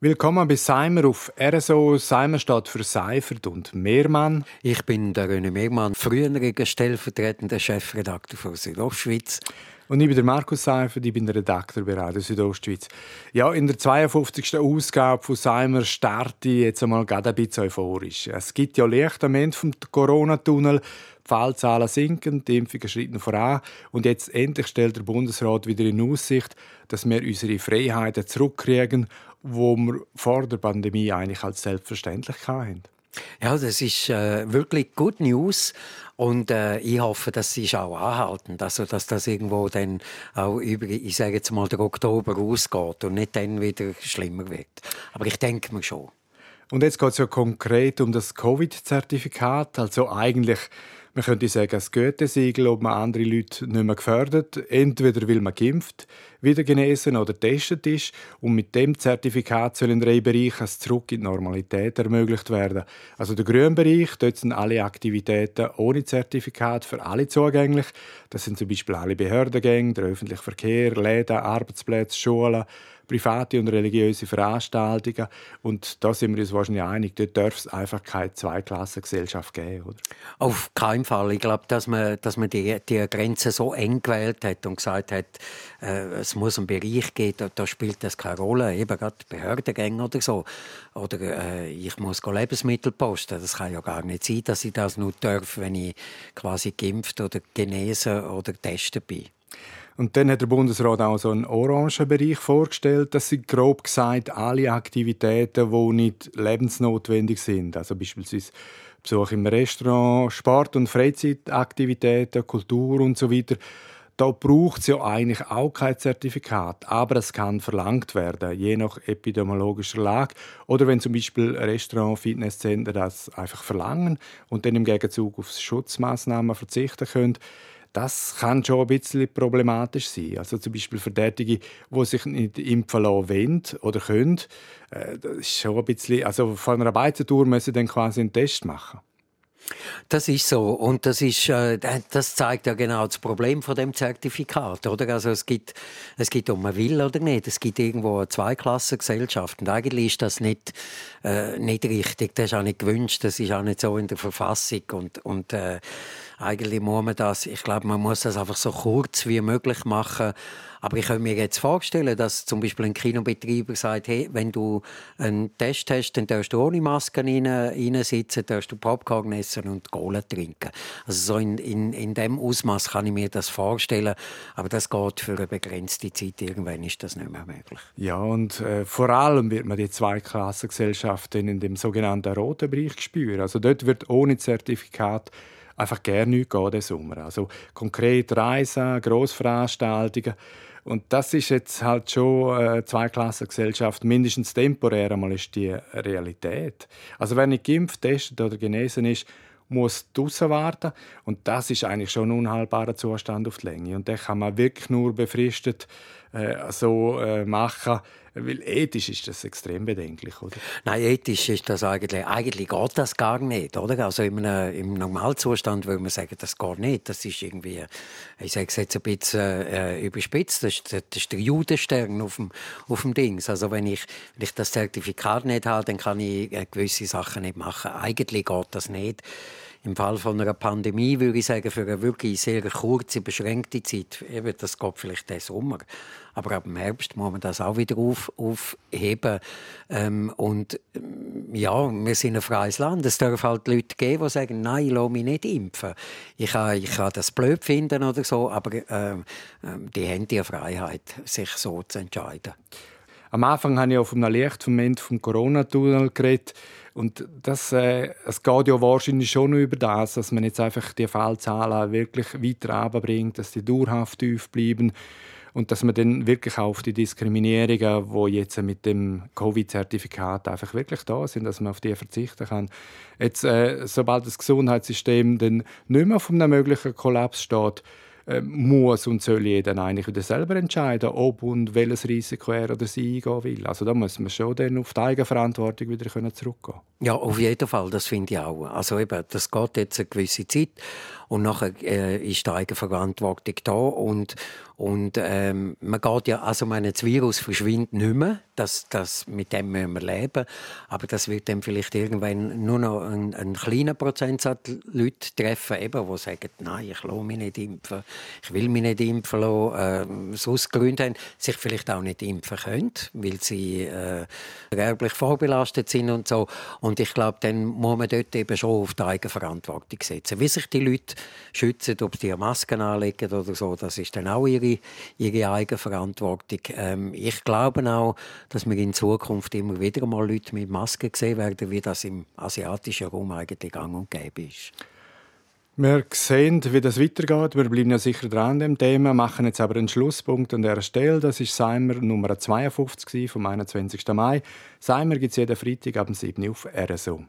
Willkommen bei Seimer auf RSO. Seimer steht für Seifert und Mehrmann. Ich bin der René Mehrmann, früheriger stellvertretender Chefredakteur von Südostschweiz. Und ich bin der Markus Seifert, ich bin der Redakteur bei Radio Südostschweiz. Ja, in der 52. Ausgabe von Seimer starte ich jetzt einmal gerade ein bisschen euphorisch. Es gibt ja Licht am Ende vom Corona-Tunnel. Die Fallzahlen sinken, die Impfungen schreiten voran und jetzt endlich stellt der Bundesrat wieder in Aussicht, dass wir unsere Freiheiten zurückkriegen wo wir vor der Pandemie eigentlich als selbstverständlich hatten. Ja, das ist äh, wirklich Good News und äh, ich hoffe, dass sie auch anhalten, also dass das irgendwo dann auch über, ich sage jetzt mal, der Oktober ausgeht und nicht dann wieder schlimmer wird. Aber ich denke mir schon. Und jetzt geht es ja konkret um das Covid-Zertifikat, also eigentlich man könnte sagen, das Goethe-Siegel, ob man andere Leute nicht mehr gefördert. Entweder weil man geimpft, wieder genesen oder getestet ist. Und mit dem Zertifikat soll in drei Bereichen zurück in die Normalität ermöglicht werden. Also der grüne Bereich, dort sind alle Aktivitäten ohne Zertifikat für alle zugänglich. Das sind zum Beispiel alle Behördengänge, der öffentliche Verkehr, Läden, Arbeitsplätze, Schulen, private und religiöse Veranstaltungen. Und da sind wir uns wahrscheinlich einig, dort darf es einfach keine Zweiklassengesellschaft geben, oder? Auf keinen Fall. Ich glaube, dass man, dass man die, die Grenze so eng gewählt hat und gesagt hat, äh, es muss einen Bereich geben, da, da, spielt das keine Rolle, eben gerade Behördengänge oder so. Oder äh, ich muss Lebensmittel posten. Das kann ja gar nicht sein, dass ich das nur darf, wenn ich quasi geimpft oder genesen oder getestet bin. Und dann hat der Bundesrat auch so einen orangen Bereich vorgestellt. Das sind grob gesagt alle Aktivitäten, die nicht lebensnotwendig sind. Also beispielsweise Besuch im Restaurant, Sport- und Freizeitaktivitäten, Kultur und so weiter. Da braucht es ja eigentlich auch kein Zertifikat, aber es kann verlangt werden, je nach epidemiologischer Lage. Oder wenn zum Beispiel Restaurant, Fitnesscenter das einfach verlangen und dann im Gegenzug auf Schutzmaßnahmen verzichten können, das kann schon ein bisschen problematisch sein. Also zum Beispiel für diejenigen, die sich nicht impfen lassen wollen oder können, äh, das ist schon ein bisschen, also von einer Beizentour müssen sie dann quasi einen Test machen. Das ist so und das ist äh, das zeigt ja genau das Problem von dem Zertifikat, oder? Also es gibt es gibt ob man will oder nicht, es gibt irgendwo eine Zweiklassengesellschaft und eigentlich ist das nicht äh, nicht richtig, das ist auch nicht gewünscht, das ist auch nicht so in der Verfassung und und äh, eigentlich muss man das, ich glaube, man muss das einfach so kurz wie möglich machen aber ich könnte mir jetzt vorstellen, dass zum Beispiel ein Kinobetreiber sagt, hey, wenn du einen Test hast, dann darfst du ohne Maske rein, reinsitzen, darfst du Popcorn essen und Cola trinken. Also so in, in, in dem Ausmaß kann ich mir das vorstellen. Aber das geht für eine begrenzte Zeit. Irgendwann ist das nicht mehr möglich. Ja, und äh, vor allem wird man die Zweiklassengesellschaft in dem sogenannten roten Bereich spüren. Also dort wird ohne Zertifikat einfach gerne nichts gehen, Sommer. Also konkret Reisen, Grossveranstaltungen. Und das ist jetzt halt schon eine Zweiklassengesellschaft, mindestens temporär einmal ist die Realität. Also wer nicht geimpft, testet oder genesen ist, muss draußen warten. Und das ist eigentlich schon ein unhaltbarer Zustand auf die Länge. Und den kann man wirklich nur befristet äh, so äh, machen, weil ethisch ist das extrem bedenklich, oder? Nein, ethisch ist das eigentlich, eigentlich geht das gar nicht, oder? Also in im Normalzustand würde man sagen, das geht nicht. Das ist irgendwie, ich sage es jetzt ein bisschen äh, überspitzt, das ist, das ist der Judenstern auf dem, auf dem Dings. Also wenn ich, wenn ich das Zertifikat nicht habe, dann kann ich äh, gewisse Sachen nicht machen. Eigentlich geht das nicht. Im Fall von einer Pandemie würde ich sagen, für eine wirklich sehr kurze, beschränkte Zeit, eben, das geht vielleicht den Sommer, aber ab dem Herbst muss man das auch wieder auf, aufheben. Ähm, und ähm, ja, wir sind ein freies Land. Es darf halt Leute geben, die sagen, nein, ich lasse mich nicht impfen. Ich kann, ich kann das blöd finden oder so, aber ähm, ähm die haben die Freiheit, sich so zu entscheiden. Am Anfang habe ich auf einem Lichtmoment vom Corona-Tunnel geredet. Und das, äh, es geht ja wahrscheinlich schon über das, dass man jetzt einfach die Fallzahlen wirklich weiter runterbringt, dass die dauerhaft tief bleiben und dass man dann wirklich auf die Diskriminierungen, die jetzt mit dem Covid-Zertifikat einfach wirklich da sind, dass man auf die verzichten kann. Jetzt, äh, sobald das Gesundheitssystem dann nicht mehr von einem möglichen Kollaps steht, äh, muss und soll jeder eigentlich wieder selber entscheiden, ob und welches Risiko er oder sie eingehen will. Also da muss man schon dann auf die Eigenverantwortung wieder zurückgehen Ja, auf jeden Fall, das finde ich auch. Also eben, das geht jetzt eine gewisse Zeit und nachher äh, ist die Eigenverantwortung da und, und ähm, man geht ja, also meine, das Virus verschwindet nicht mehr, das, das, mit dem müssen wir leben. Aber das wird dann vielleicht irgendwann nur noch einen, einen kleinen Prozentsatz Leute treffen, eben, die sagen, nein, ich lasse mich nicht impfen, ich will mich nicht impfen lassen, äh, sonst Gründe haben, sich vielleicht auch nicht impfen können, weil sie äh, erblich vorbelastet sind und so. Und ich glaube, dann muss man dort eben schon auf die Eigenverantwortung setzen. Wie sich die Leute schützen, ob sie Masken anlegen oder so, das ist dann auch ihre, ihre Eigenverantwortung. Ähm, ich glaube auch, dass wir in Zukunft immer wieder mal Leute mit Masken sehen werden, wie das im asiatischen Raum eigentlich gang und gäbe ist. Wir sehen, wie das weitergeht. Wir bleiben ja sicher dran an dem Thema, machen jetzt aber einen Schlusspunkt an dieser Stelle. Das ist Seimer Nummer 52 vom 21. Mai. Seimer gibt es jeden Freitag ab 7 Uhr auf RSO.